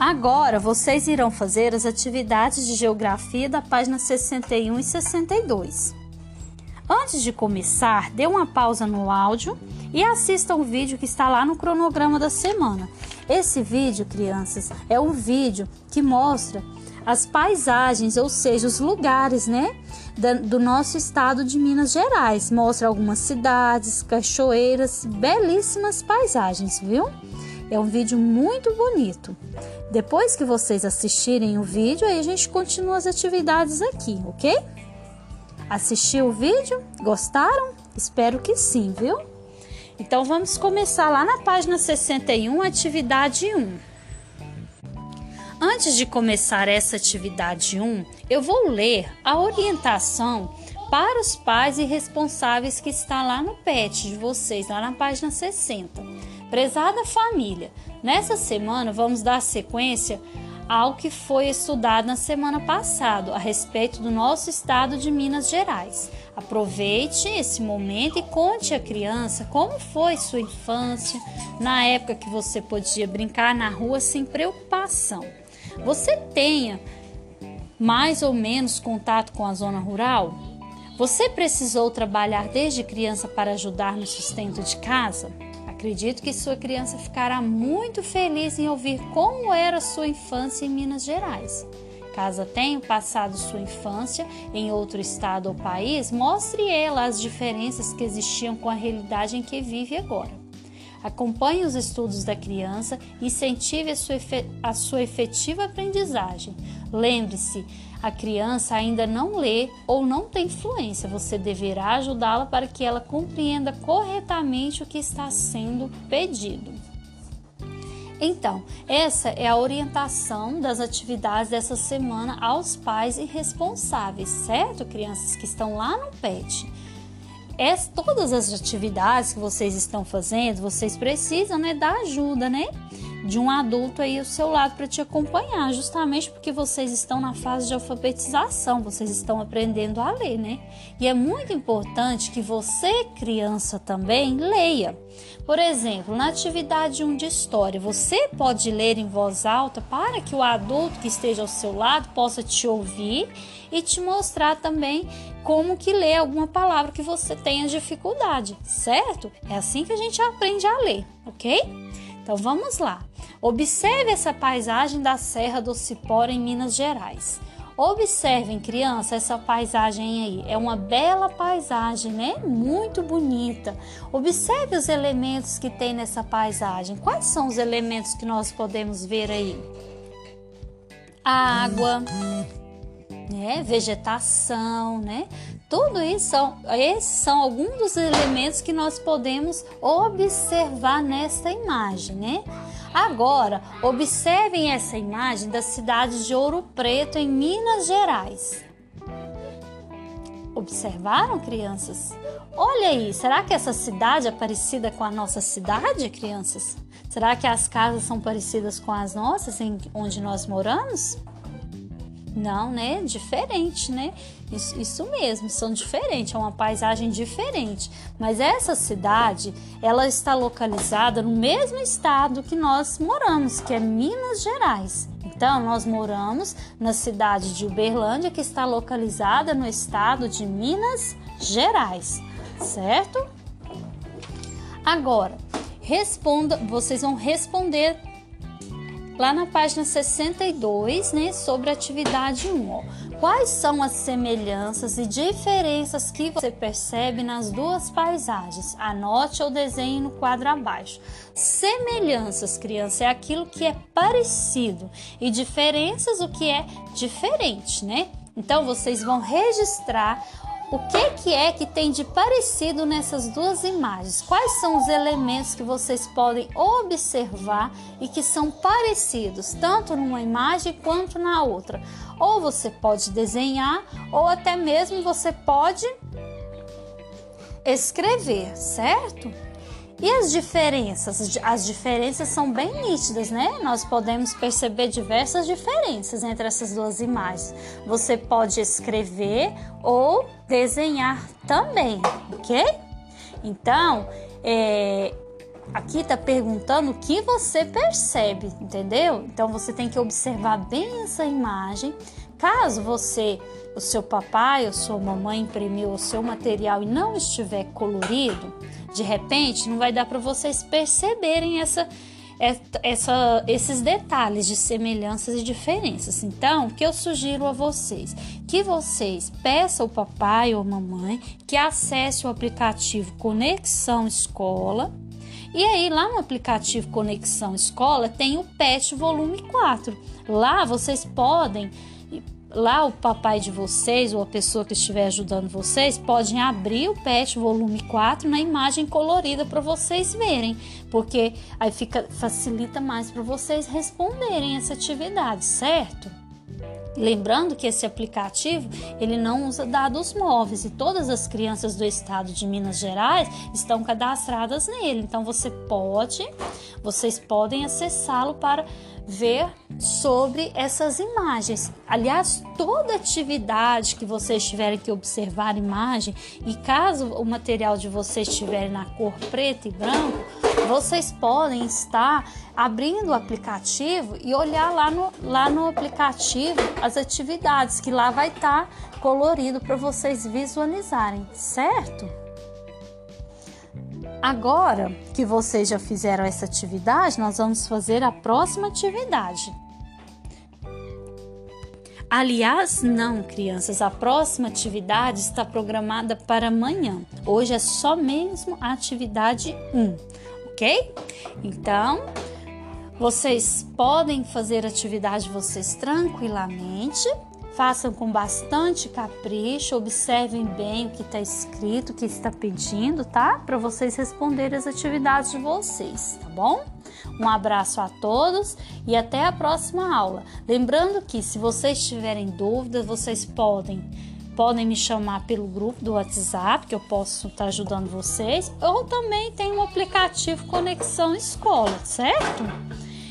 Agora vocês irão fazer as atividades de geografia da página 61 e 62. Antes de começar, dê uma pausa no áudio e assista o vídeo que está lá no cronograma da semana. Esse vídeo, crianças, é um vídeo que mostra as paisagens, ou seja, os lugares, né, do nosso estado de Minas Gerais. Mostra algumas cidades, cachoeiras, belíssimas paisagens, viu? É um vídeo muito bonito. Depois que vocês assistirem o vídeo, aí a gente continua as atividades aqui, ok? Assistiu o vídeo? Gostaram? Espero que sim, viu? Então vamos começar lá na página 61, atividade 1. Antes de começar essa atividade 1, eu vou ler a orientação para os pais e responsáveis que está lá no PET de vocês, lá na página 60. Prezada família, nessa semana vamos dar sequência ao que foi estudado na semana passada a respeito do nosso estado de Minas Gerais. Aproveite esse momento e conte à criança como foi sua infância, na época que você podia brincar na rua sem preocupação. Você tenha mais ou menos contato com a zona rural? Você precisou trabalhar desde criança para ajudar no sustento de casa? Acredito que sua criança ficará muito feliz em ouvir como era sua infância em Minas Gerais. Caso tenha passado sua infância em outro estado ou país, mostre ela as diferenças que existiam com a realidade em que vive agora. Acompanhe os estudos da criança e incentive a sua, efetiva aprendizagem. Lembre-se, a criança ainda não lê ou não tem fluência. Você deverá ajudá-la para que ela compreenda corretamente o que está sendo pedido. Então, essa é a orientação das atividades dessa semana aos pais e responsáveis, certo? Crianças que estão lá no PET. Es, todas as atividades que vocês estão fazendo, vocês precisam né, da ajuda, né? De um adulto aí ao seu lado para te acompanhar, justamente porque vocês estão na fase de alfabetização, vocês estão aprendendo a ler, né? E é muito importante que você, criança, também leia. Por exemplo, na atividade 1 de história, você pode ler em voz alta para que o adulto que esteja ao seu lado possa te ouvir e te mostrar também como que ler alguma palavra que você tenha dificuldade, certo? É assim que a gente aprende a ler, ok? Então vamos lá. Observe essa paisagem da Serra do Cipó em Minas Gerais. Observem, criança, essa paisagem aí. É uma bela paisagem, né? Muito bonita. Observe os elementos que tem nessa paisagem. Quais são os elementos que nós podemos ver aí? água, né? Vegetação, né? Tudo isso esses são alguns dos elementos que nós podemos observar nesta imagem, né? Agora, observem essa imagem da cidade de Ouro Preto, em Minas Gerais. Observaram, crianças? Olha aí, será que essa cidade é parecida com a nossa cidade, crianças? Será que as casas são parecidas com as nossas, onde nós moramos? Não, né? Diferente, né? Isso, isso, mesmo, são diferentes, é uma paisagem diferente. Mas essa cidade, ela está localizada no mesmo estado que nós moramos, que é Minas Gerais. Então, nós moramos na cidade de Uberlândia, que está localizada no estado de Minas Gerais, certo? Agora, responda, vocês vão responder lá na página 62, né, sobre atividade 1. Ó. Quais são as semelhanças e diferenças que você percebe nas duas paisagens? Anote ou desenhe no quadro abaixo. Semelhanças, criança, é aquilo que é parecido e diferenças o que é diferente, né? Então vocês vão registrar o que, que é que tem de parecido nessas duas imagens? Quais são os elementos que vocês podem observar e que são parecidos, tanto numa imagem quanto na outra? Ou você pode desenhar, ou até mesmo você pode escrever, certo? E as diferenças? As diferenças são bem nítidas, né? Nós podemos perceber diversas diferenças entre essas duas imagens. Você pode escrever ou desenhar também, ok? Então, é, aqui está perguntando o que você percebe, entendeu? Então você tem que observar bem essa imagem. Caso você, o seu papai ou sua mamãe imprimiu o seu material e não estiver colorido, de repente não vai dar para vocês perceberem essa essa, esses detalhes de semelhanças e diferenças. Então, o que eu sugiro a vocês? Que vocês peçam ao papai ou mamãe que acesse o aplicativo Conexão Escola. E aí, lá no aplicativo Conexão Escola, tem o PET Volume 4. Lá vocês podem lá o papai de vocês ou a pessoa que estiver ajudando vocês podem abrir o PET volume 4 na imagem colorida para vocês verem, porque aí fica facilita mais para vocês responderem essa atividade, certo? Lembrando que esse aplicativo ele não usa dados móveis e todas as crianças do estado de Minas Gerais estão cadastradas nele. Então você pode, vocês podem acessá-lo para ver sobre essas imagens. Aliás, toda atividade que vocês tiverem que observar imagem e caso o material de vocês estiver na cor preto e branco, vocês podem estar abrindo o aplicativo e olhar lá no, lá no aplicativo as atividades que lá vai estar colorido para vocês visualizarem, certo? Agora que vocês já fizeram essa atividade, nós vamos fazer a próxima atividade. Aliás, não, crianças, a próxima atividade está programada para amanhã. Hoje é só mesmo a atividade 1, ok? Então, vocês podem fazer atividade vocês tranquilamente Façam com bastante capricho, observem bem o que está escrito, o que está pedindo, tá? Para vocês responderem as atividades de vocês, tá bom? Um abraço a todos e até a próxima aula. Lembrando que se vocês tiverem dúvidas, vocês podem podem me chamar pelo grupo do WhatsApp, que eu posso estar tá ajudando vocês, ou também tem um aplicativo Conexão Escola, certo?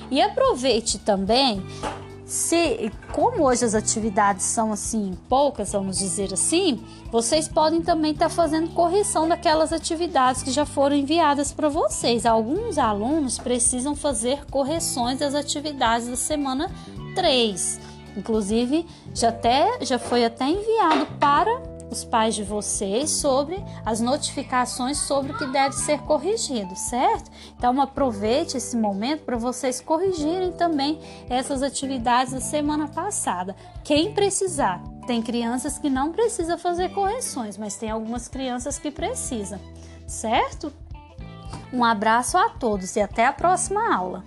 E aproveite também se, como hoje as atividades são assim poucas, vamos dizer assim, vocês podem também estar tá fazendo correção daquelas atividades que já foram enviadas para vocês. Alguns alunos precisam fazer correções das atividades da semana 3. Inclusive, já, até, já foi até enviado para os pais de vocês sobre as notificações sobre o que deve ser corrigido, certo? Então aproveite esse momento para vocês corrigirem também essas atividades da semana passada. Quem precisar, tem crianças que não precisam fazer correções, mas tem algumas crianças que precisam, certo? Um abraço a todos e até a próxima aula.